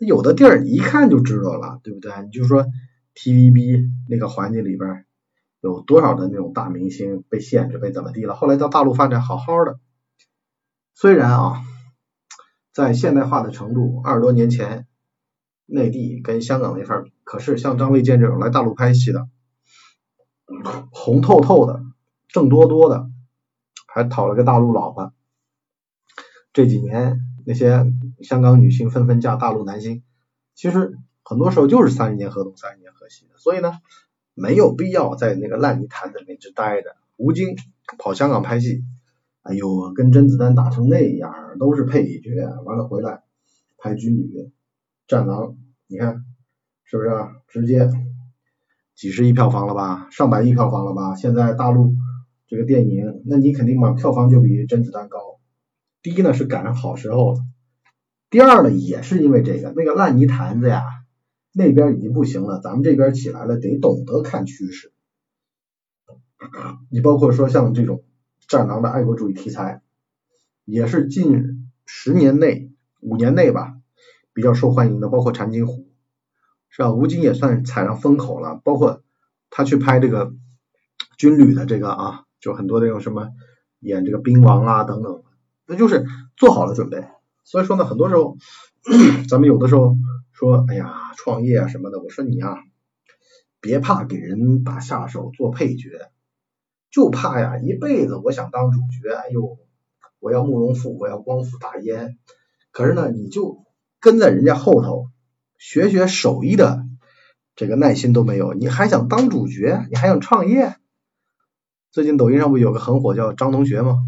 Speaker 2: 有的地儿一看就知道了，对不对？你就说。TVB 那个环境里边有多少的那种大明星被限制被怎么地了？后来到大陆发展好好的，虽然啊，在现代化的程度二十多年前，内地跟香港那份比，可是像张卫健这种来大陆拍戏的，红透透的，挣多多的，还讨了个大陆老婆。这几年那些香港女星纷纷嫁大陆男星，其实。很多时候就是三十年河东，三十年河西的，所以呢，没有必要在那个烂泥潭子里面直待着。吴京跑香港拍戏，哎呦，跟甄子丹打成那样，都是配角，完了回来拍军旅、战狼，你看是不是？直接几十亿票房了吧，上百亿票房了吧？现在大陆这个电影，那你肯定嘛，票房就比甄子丹高。第一呢是赶上好时候了，第二呢也是因为这个那个烂泥潭子呀。那边已经不行了，咱们这边起来了，得懂得看趋势。你包括说像这种战狼的爱国主义题材，也是近十年内、五年内吧比较受欢迎的，包括长津湖，是吧？吴京也算踩上风口了，包括他去拍这个军旅的这个啊，就很多那种什么演这个兵王啊等等，那就是做好了准备。所以说呢，很多时候 <clears throat> 咱们有的时候。说，哎呀，创业啊什么的，我说你啊，别怕给人打下手做配角，就怕呀一辈子我想当主角，哎呦，我要慕容复，我要光复大燕，可是呢，你就跟在人家后头学学手艺的这个耐心都没有，你还想当主角，你还想创业？最近抖音上不有个很火叫张同学吗？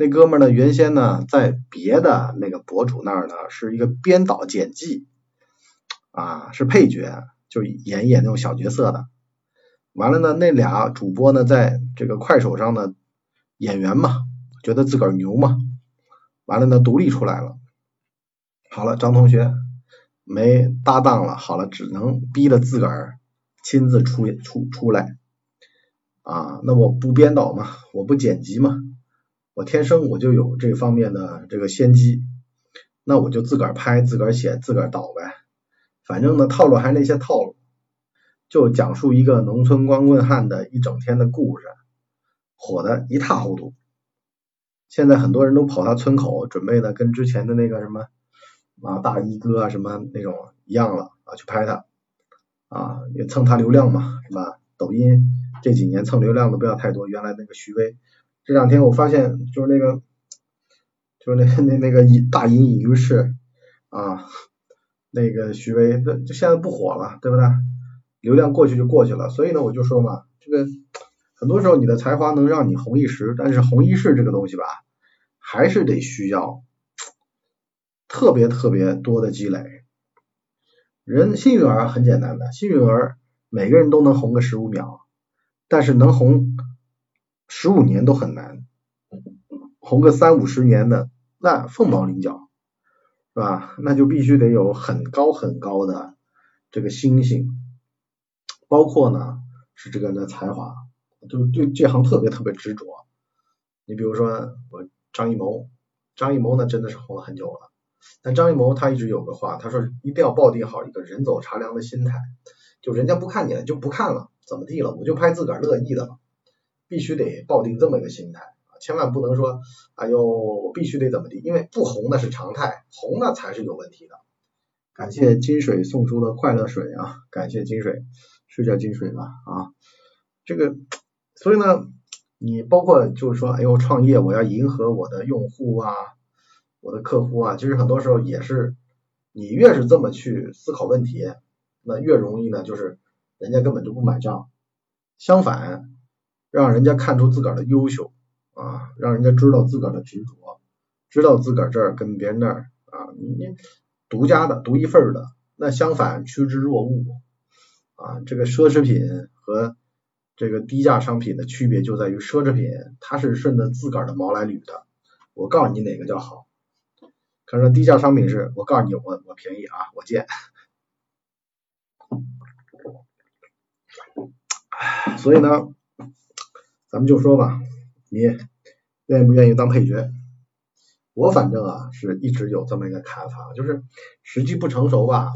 Speaker 2: 那哥们呢，原先呢在别的那个博主那儿呢是一个编导剪辑。啊，是配角，就演一演那种小角色的。完了呢，那俩主播呢，在这个快手上呢，演员嘛，觉得自个儿牛嘛。完了呢，独立出来了。好了，张同学没搭档了，好了，只能逼着自个儿亲自出出出来。啊，那我不编导嘛，我不剪辑嘛，我天生我就有这方面的这个先机，那我就自个儿拍，自个儿写，自个儿导呗。反正呢，套路还是那些套路，就讲述一个农村光棍汉的一整天的故事，火的一塌糊涂。现在很多人都跑他村口，准备呢跟之前的那个什么啊大衣哥啊什么那种一样了啊，去拍他啊，也蹭他流量嘛，是吧？抖音这几年蹭流量的不要太多。原来那个徐威，这两天我发现就是那个就是那那那个大隐隐于市啊。那个徐威，那就现在不火了，对不对？流量过去就过去了，所以呢，我就说嘛，这个很多时候你的才华能让你红一时，但是红一世这个东西吧，还是得需要特别特别多的积累。人幸运儿很简单的，幸运儿每个人都能红个十五秒，但是能红十五年都很难。红个三五十年的，那凤毛麟角，是吧？那就必须得有很高很高的这个心性，包括呢是这个人的才华，就对这行特别特别执着。你比如说我张艺谋，张艺谋呢真的是红了很久了，但张艺谋他一直有个话，他说一定要抱定好一个人走茶凉的心态，就人家不看你了就不看了，怎么地了，我就拍自个儿乐意的了，必须得抱定这么一个心态啊。千万不能说，哎呦，必须得怎么地，因为不红那是常态，红那才是有问题的。感谢金水送出的快乐水啊，感谢金水，睡觉金水吧啊。这个，所以呢，你包括就是说，哎呦，创业我要迎合我的用户啊，我的客户啊，其实很多时候也是，你越是这么去思考问题，那越容易呢，就是人家根本就不买账。相反，让人家看出自个儿的优秀。啊，让人家知道自个儿的执着，知道自个儿这儿跟别人那儿啊，你独家的、独一份的。那相反，趋之若鹜啊。这个奢侈品和这个低价商品的区别就在于，奢侈品它是顺着自个儿的毛来捋的。我告诉你哪个叫好，可是低价商品是我告诉你我我便宜啊，我贱。<sighs> 所以呢，咱们就说吧。你愿不愿意当配角？我反正啊是一直有这么一个看法，就是时机不成熟吧，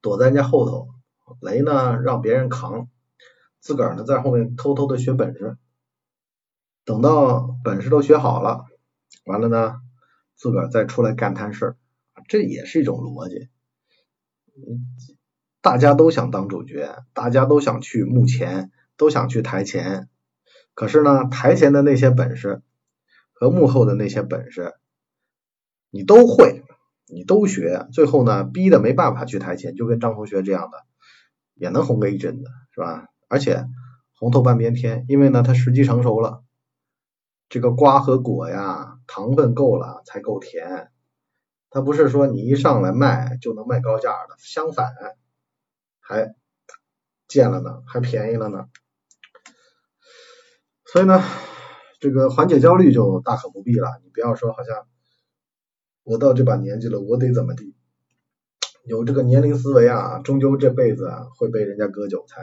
Speaker 2: 躲在人家后头，雷呢让别人扛，自个儿呢在后面偷偷的学本事，等到本事都学好了，完了呢自个儿再出来干摊事儿，这也是一种逻辑。大家都想当主角，大家都想去幕前，都想去台前。可是呢，台前的那些本事和幕后的那些本事，你都会，你都学，最后呢，逼的没办法去台前，就跟张同学这样的，也能红个一阵子，是吧？而且红透半边天，因为呢，他时机成熟了，这个瓜和果呀，糖分够了才够甜，他不是说你一上来卖就能卖高价的，相反，还贱了呢，还便宜了呢。所以呢，这个缓解焦虑就大可不必了。你不要说好像我到这把年纪了，我得怎么地？有这个年龄思维啊，终究这辈子啊会被人家割韭菜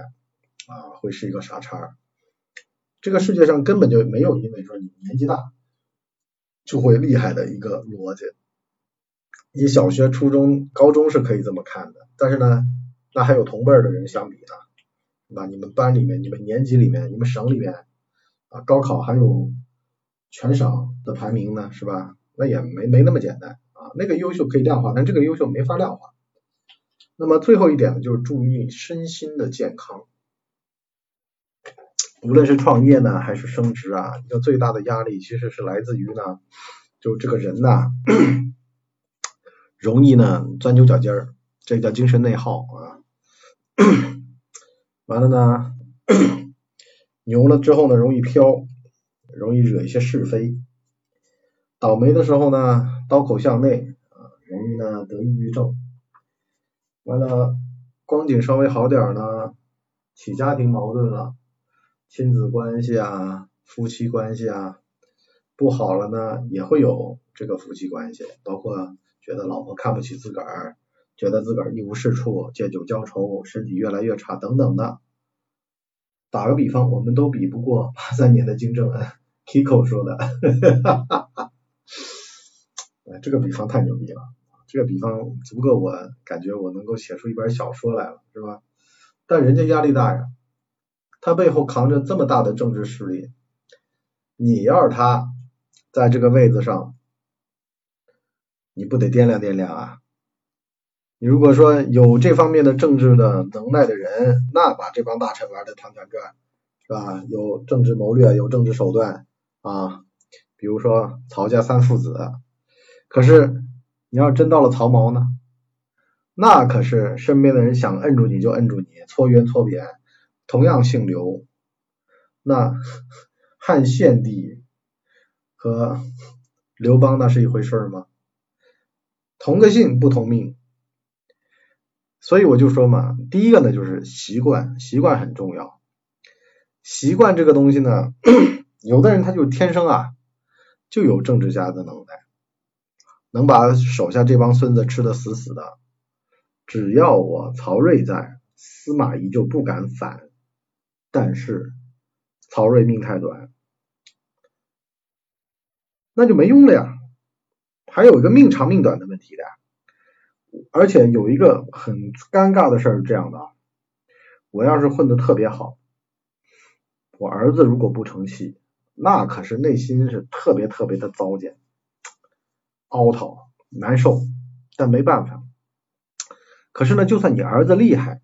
Speaker 2: 啊，会是一个傻叉。这个世界上根本就没有因为说你年纪大就会厉害的一个逻辑。你小学、初中、高中是可以这么看的，但是呢，那还有同辈的人相比呢，对吧？你们班里面、你们年级里面、你们省里面。高考还有全省的排名呢，是吧？那也没没那么简单啊。那个优秀可以量化，但这个优秀没法量化。那么最后一点呢，就是注意身心的健康。无论是创业呢，还是升职啊，一个最大的压力其实是来自于呢，就这个人呐，容易呢钻牛角尖儿，这叫精神内耗啊。<coughs> 完了呢。牛了之后呢，容易飘，容易惹一些是非；倒霉的时候呢，刀口向内啊，容易呢得抑郁症。完了，光景稍微好点呢，起家庭矛盾了，亲子关系啊，夫妻关系啊，不好了呢，也会有这个夫妻关系，包括觉得老婆看不起自个儿，觉得自个儿一无是处，借酒浇愁，身体越来越差等等的。打个比方，我们都比不过八三年的金正恩，Kiko 说的，哈哈哈哈哈这个比方太牛逼了，这个比方足够我感觉我能够写出一本小说来了，是吧？但人家压力大呀，他背后扛着这么大的政治势力，你要是他在这个位子上，你不得掂量掂量啊？你如果说有这方面的政治的能耐的人，那把这帮大臣玩的团团转，是吧？有政治谋略，有政治手段啊，比如说曹家三父子。可是你要真到了曹毛呢，那可是身边的人想摁住你就摁住你，搓圆搓扁，同样姓刘，那汉献帝和刘邦那是一回事吗？同个姓不同命。所以我就说嘛，第一个呢就是习惯，习惯很重要。习惯这个东西呢，<clears throat> 有的人他就天生啊，就有政治家的能耐，能把手下这帮孙子吃的死死的。只要我曹睿在，司马懿就不敢反。但是曹睿命太短，那就没用了呀。还有一个命长命短的问题的，而且有一个很尴尬的事儿是这样的啊：我要是混的特别好，我儿子如果不成器，那可是内心是特别特别的糟践、凹讨、难受。但没办法。可是呢，就算你儿子厉害，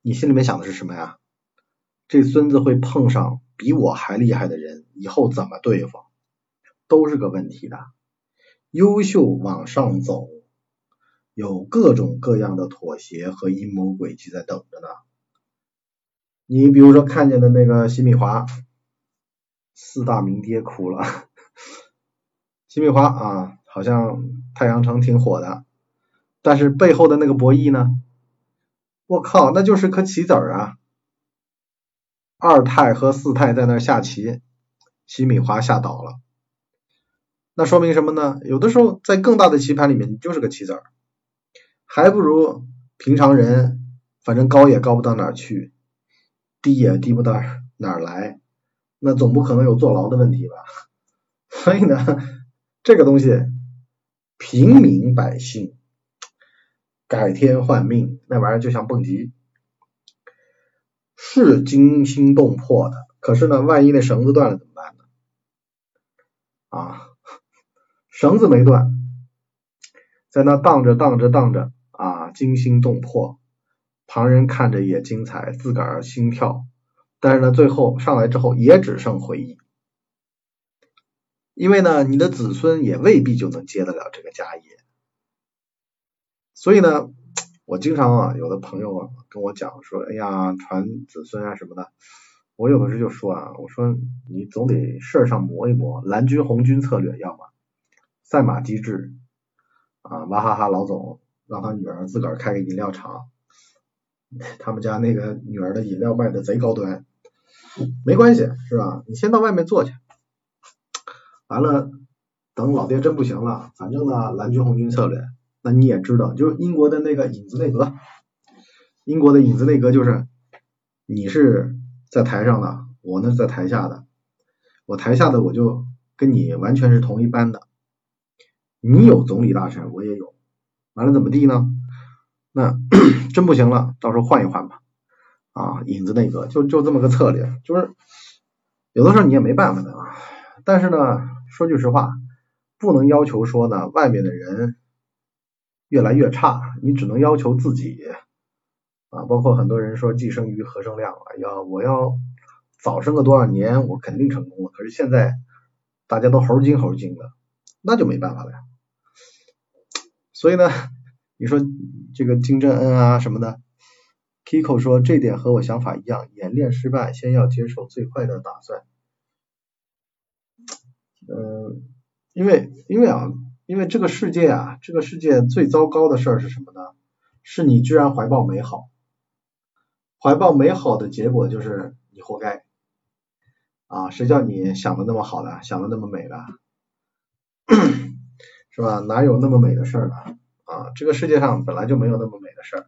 Speaker 2: 你心里面想的是什么呀？这孙子会碰上比我还厉害的人，以后怎么对付，都是个问题的。优秀往上走，有各种各样的妥协和阴谋诡计在等着呢。你比如说看见的那个洗米华，四大名爹哭了。洗米华啊，好像太阳城挺火的。但是背后的那个博弈呢？我靠，那就是颗棋子儿啊！二太和四太在那下棋，西米华下倒了。那说明什么呢？有的时候在更大的棋盘里面，你就是个棋子儿，还不如平常人，反正高也高不到哪儿去，低也低不到哪儿来，那总不可能有坐牢的问题吧？<laughs> 所以呢，这个东西，平民百姓。改天换命，那玩意儿就像蹦极，是惊心动魄的。可是呢，万一那绳子断了怎么办呢？啊，<laughs> 绳子没断，在那荡着荡着荡着惊心动魄，旁人看着也精彩，自个儿心跳。但是呢，最后上来之后也只剩回忆，因为呢，你的子孙也未必就能接得了这个家业。所以呢，我经常啊，有的朋友啊跟我讲说，哎呀，传子孙啊什么的，我有的时候就说啊，我说你总得事儿上磨一磨，蓝军红军策略，要么赛马机制啊，娃哈哈老总让他女儿自个儿开个饮料厂，他们家那个女儿的饮料卖的贼高端，没关系是吧？你先到外面做去，完了等老爹真不行了，反正呢蓝军红军策略。那你也知道，就是英国的那个影子内阁，英国的影子内阁就是你是在台上的，我呢在台下的，我台下的我就跟你完全是同一班的，你有总理大臣，我也有，完了怎么地呢？那 <clears throat> 真不行了，到时候换一换吧，啊，影子那个就就这么个策略，就是有的时候你也没办法的啊，但是呢，说句实话，不能要求说呢，外面的人。越来越差，你只能要求自己啊！包括很多人说“既生瑜，何生亮”，哎呀，我要早生个多少年，我肯定成功了。可是现在大家都猴精猴精的，那就没办法了呀。所以呢，<laughs> 你说这个金正恩啊什么的，Kiko 说这点和我想法一样，演练失败，先要接受最坏的打算。嗯，因为因为啊。因为这个世界啊，这个世界最糟糕的事儿是什么呢？是你居然怀抱美好，怀抱美好的结果就是你活该啊！谁叫你想的那么好的，想的那么美的，<coughs> 是吧？哪有那么美的事儿呢？啊，这个世界上本来就没有那么美的事儿，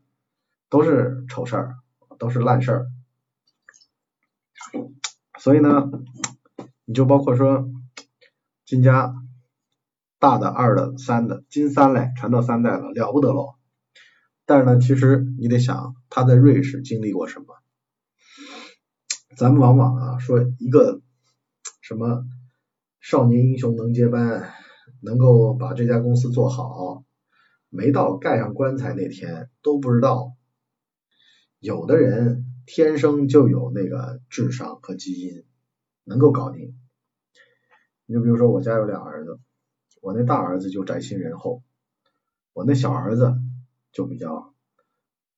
Speaker 2: 都是丑事儿，都是烂事儿。所以呢，你就包括说金家。大的、二的、三的，金三嘞，传到三代了，了不得喽。但是呢，其实你得想他在瑞士经历过什么。咱们往往啊说一个什么少年英雄能接班，能够把这家公司做好，没到盖上棺材那天都不知道。有的人天生就有那个智商和基因，能够搞定。你就比如说我家有俩儿子。我那大儿子就宅心仁厚，我那小儿子就比较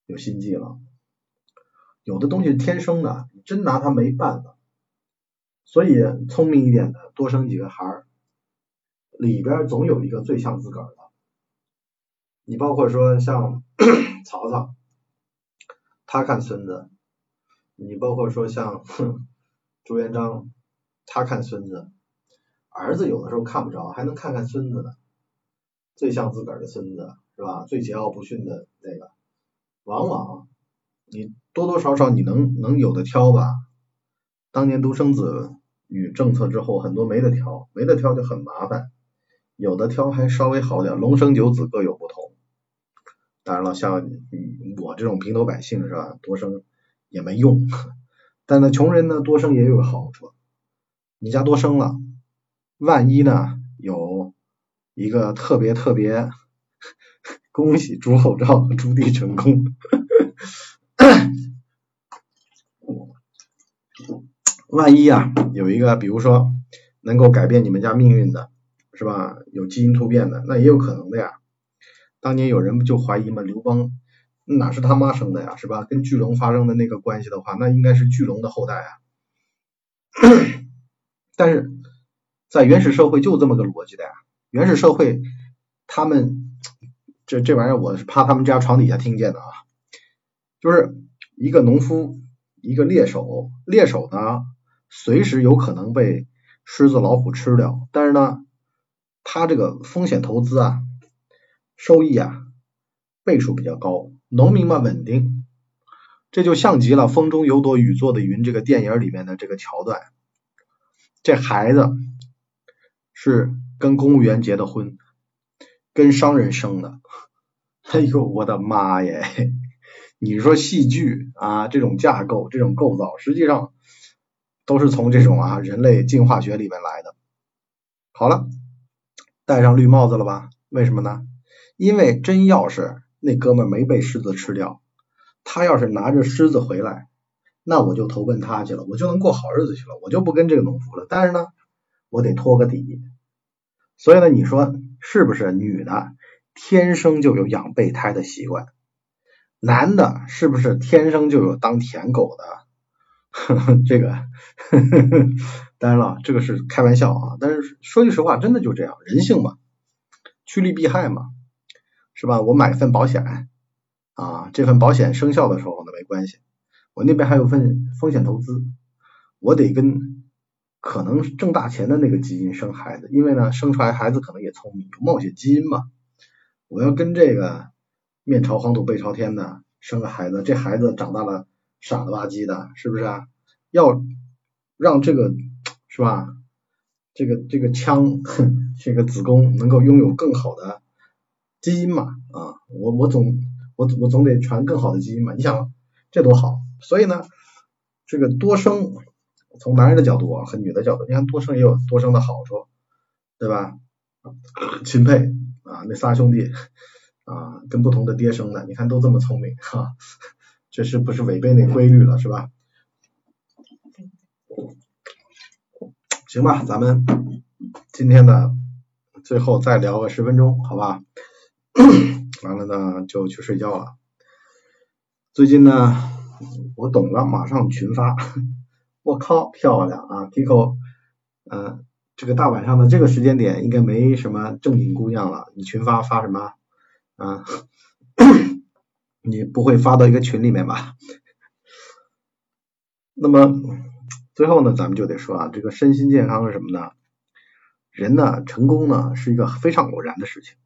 Speaker 2: 有心计了。有的东西天生的，真拿他没办法。所以聪明一点的，多生几个孩儿，里边总有一个最像自个儿的。你包括说像 <coughs> 曹操，他看孙子；你包括说像 <laughs> 朱元璋，他看孙子。儿子有的时候看不着，还能看看孙子呢，最像自个儿的孙子是吧？最桀骜不驯的那个，往往你多多少少你能能有的挑吧。当年独生子女政策之后，很多没得挑，没得挑就很麻烦。有的挑还稍微好点，龙生九子各有不同。当然了，像我这种平头百姓是吧，多生也没用。但呢，穷人呢多生也有个好处，你家多生了，万一呢有一个特别特别，<laughs> 恭喜朱厚照朱棣成功。<coughs> 万一啊有一个，比如说能够改变你们家命运的。是吧？有基因突变的，那也有可能的呀。当年有人不就怀疑吗，刘邦哪是他妈生的呀？是吧？跟巨龙发生的那个关系的话，那应该是巨龙的后代啊。<coughs> 但是在原始社会就这么个逻辑的呀。原始社会他们这这玩意儿，我是怕他们家床底下听见的啊。就是一个农夫，一个猎手，猎手呢随时有可能被狮子老虎吃掉，但是呢。他这个风险投资啊，收益啊倍数比较高，农民嘛稳定，这就像极了“风中有朵雨做的云”这个电影里面的这个桥段。这孩子是跟公务员结的婚，跟商人生的。<laughs> 哎呦我的妈耶！你说戏剧啊这种架构、这种构造，实际上都是从这种啊人类进化学里面来的。好了。戴上绿帽子了吧？为什么呢？因为真要是那哥们没被狮子吃掉，他要是拿着狮子回来，那我就投奔他去了，我就能过好日子去了，我就不跟这个农夫了。但是呢，我得托个底。所以呢，你说是不是？女的天生就有养备胎的习惯，男的是不是天生就有当舔狗的？<laughs> 这个呵呵，当然了，这个是开玩笑啊。但是说句实话，真的就这样，人性嘛，趋利避害嘛，是吧？我买份保险啊，这份保险生效的时候呢，没关系。我那边还有份风险投资，我得跟可能挣大钱的那个基因生孩子，因为呢，生出来孩子可能也聪明，有冒险基因嘛。我要跟这个面朝黄土背朝天的生个孩子，这孩子长大了。傻了吧唧的，是不是啊？要让这个是吧？这个这个枪，这个子宫能够拥有更好的基因嘛？啊，我我总我我总得传更好的基因嘛？你想这多好？所以呢，这个多生从男人的角度啊和女的角度，你看多生也有多生的好处，对吧？<coughs> 钦佩啊，那仨兄弟啊，跟不同的爹生的，你看都这么聪明哈。<laughs> 这是不是违背那规律了，是吧？行吧，咱们今天呢，最后再聊个十分钟，好吧？<clears throat> 完了呢，就去睡觉了。最近呢，我懂了，马上群发。我靠，漂亮啊！Kiko，嗯，这个大晚上的这个时间点，应该没什么正经姑娘了。你群发发什么？啊？<coughs> 你不会发到一个群里面吧？<laughs> 那么最后呢，咱们就得说啊，这个身心健康是什么呢？人呢，成功呢是一个非常偶然的事情，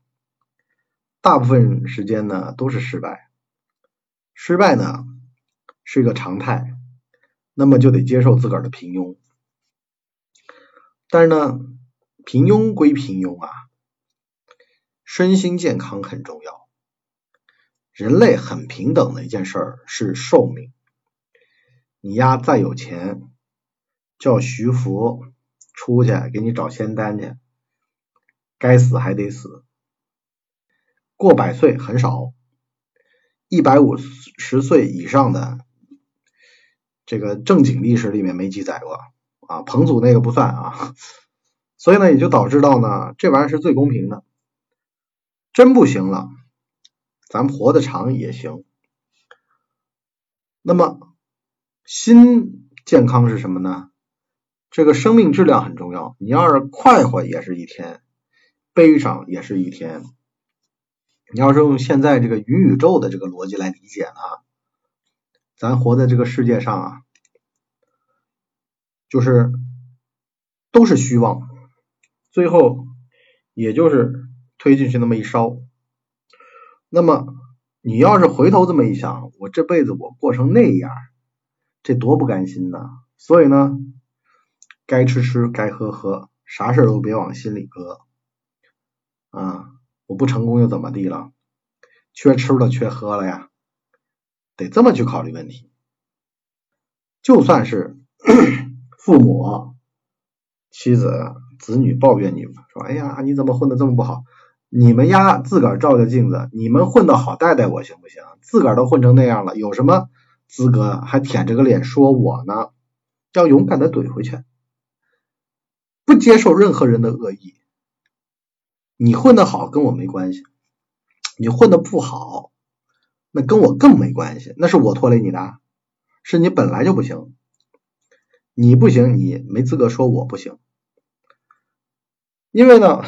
Speaker 2: 大部分时间呢都是失败，失败呢是一个常态，那么就得接受自个儿的平庸。但是呢，平庸归平庸啊，身心健康很重要。人类很平等的一件事儿是寿命。你丫再有钱，叫徐福出去给你找仙丹去，该死还得死。过百岁很少，一百五十岁以上的，这个正经历史里面没记载过啊。彭祖那个不算啊，所以呢，也就导致到呢，这玩意儿是最公平的。真不行了。咱活得长也行，那么心健康是什么呢？这个生命质量很重要。你要是快活也是一天，悲伤也是一天。你要是用现在这个云宇宙的这个逻辑来理解呢，咱活在这个世界上啊，就是都是虚妄，最后也就是推进去那么一烧。那么你要是回头这么一想，我这辈子我过成那样，这多不甘心呐！所以呢，该吃吃，该喝喝，啥事都别往心里搁啊！我不成功又怎么地了？缺吃了，缺喝了呀，得这么去考虑问题。就算是 <coughs> 父母、妻子、子女抱怨你们说：“哎呀，你怎么混的这么不好？”你们丫自个儿照照镜子，你们混的好带带我行不行？自个儿都混成那样了，有什么资格还舔着个脸说我呢？要勇敢的怼回去，不接受任何人的恶意。你混的好跟我没关系，你混的不好，那跟我更没关系。那是我拖累你的，是你本来就不行。你不行，你没资格说我不行，因为呢。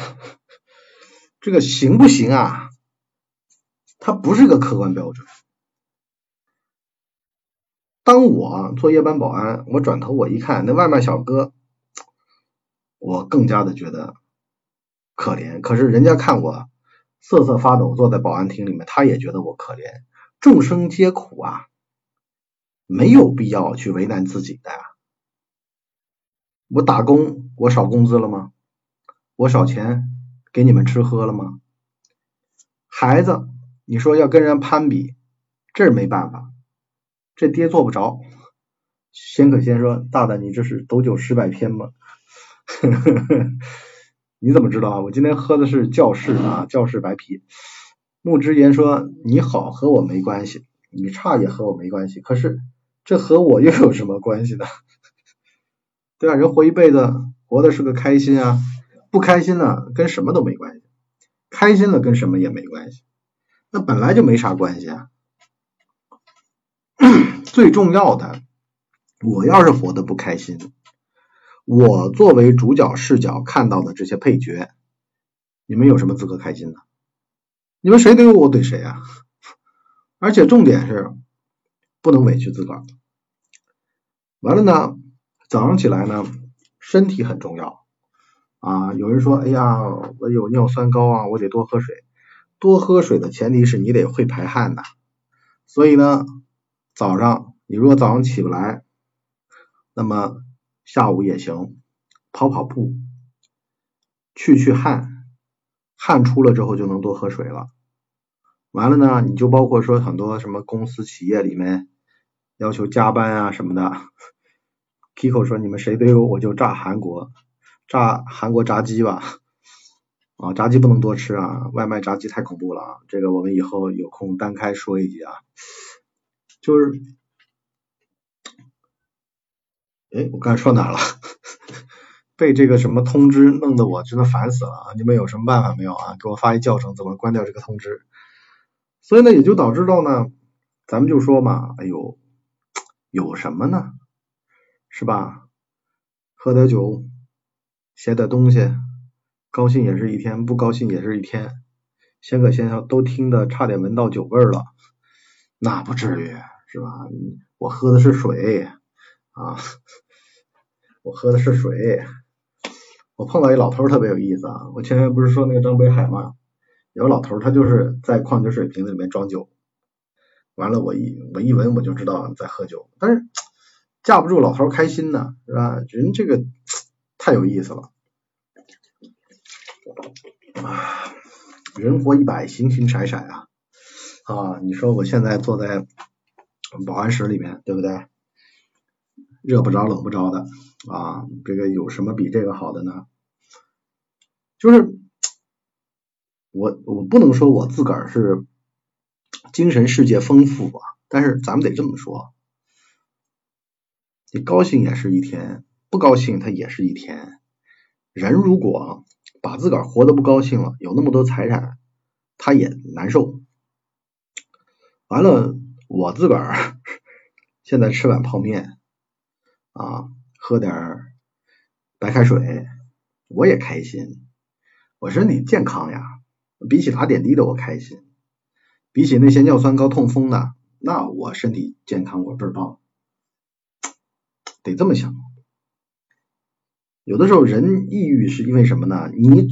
Speaker 2: 这个行不行啊？它不是个客观标准。当我做夜班保安，我转头我一看那外卖小哥，我更加的觉得可怜。可是人家看我瑟瑟发抖坐在保安厅里面，他也觉得我可怜。众生皆苦啊，没有必要去为难自己的呀。我打工，我少工资了吗？我少钱？给你们吃喝了吗？孩子，你说要跟人攀比，这没办法，这爹做不着。先可先说：“大大，你这是斗酒诗百篇吗？” <laughs> 你怎么知道啊？我今天喝的是教士啊，教士白啤。木之言说：“你好和我没关系，你差也和我没关系。可是这和我又有什么关系呢？<laughs> 对吧？人活一辈子，活的是个开心啊。”不开心了，跟什么都没关系；开心了，跟什么也没关系。那本来就没啥关系啊。<clears throat> 最重要的，我要是活得不开心，我作为主角视角看到的这些配角，你们有什么资格开心呢？你们谁怼我，我怼谁啊？<laughs> 而且重点是，不能委屈自个儿。完了呢，早上起来呢，身体很重要。啊，有人说，哎呀，我有尿酸高啊，我得多喝水。多喝水的前提是你得会排汗的。所以呢，早上你如果早上起不来，那么下午也行，跑跑步，去去汗，汗出了之后就能多喝水了。完了呢，你就包括说很多什么公司企业里面要求加班啊什么的，Kiko 说你们谁对我我就炸韩国。炸韩国炸鸡吧，啊，炸鸡不能多吃啊，外卖炸鸡太恐怖了啊，这个我们以后有空单开说一集啊。就是，哎，我刚才说哪了？<laughs> 被这个什么通知弄得我真的烦死了啊！你们有什么办法没有啊？给我发一教程，怎么关掉这个通知？所以呢，也就导致到呢，咱们就说嘛，哎呦，有什么呢？是吧？喝点酒。写点东西，高兴也是一天，不高兴也是一天。仙可先生都听得差点闻到酒味了，那不至于是吧？我喝的是水啊，我喝的是水。我碰到一老头特别有意思啊，我前面不是说那个张北海吗？有老头他就是在矿泉水瓶子里面装酒，完了我一我一闻我就知道在喝酒，但是架不住老头开心呢，是吧？人这个。太有意思了，啊，人活一百，形形色色啊，啊，你说我现在坐在保安室里面，对不对？热不着冷不着的啊，这个有什么比这个好的呢？就是我我不能说我自个儿是精神世界丰富啊，但是咱们得这么说，你高兴也是一天。不高兴，他也是一天。人如果把自个儿活得不高兴了，有那么多财产，他也难受。完了，我自个儿 <laughs> 现在吃碗泡面啊，喝点白开水，我也开心。我身体健康呀，比起打点滴的我开心，比起那些尿酸高、痛风的，那我身体健康我倍儿棒。得这么想。有的时候人抑郁是因为什么呢？你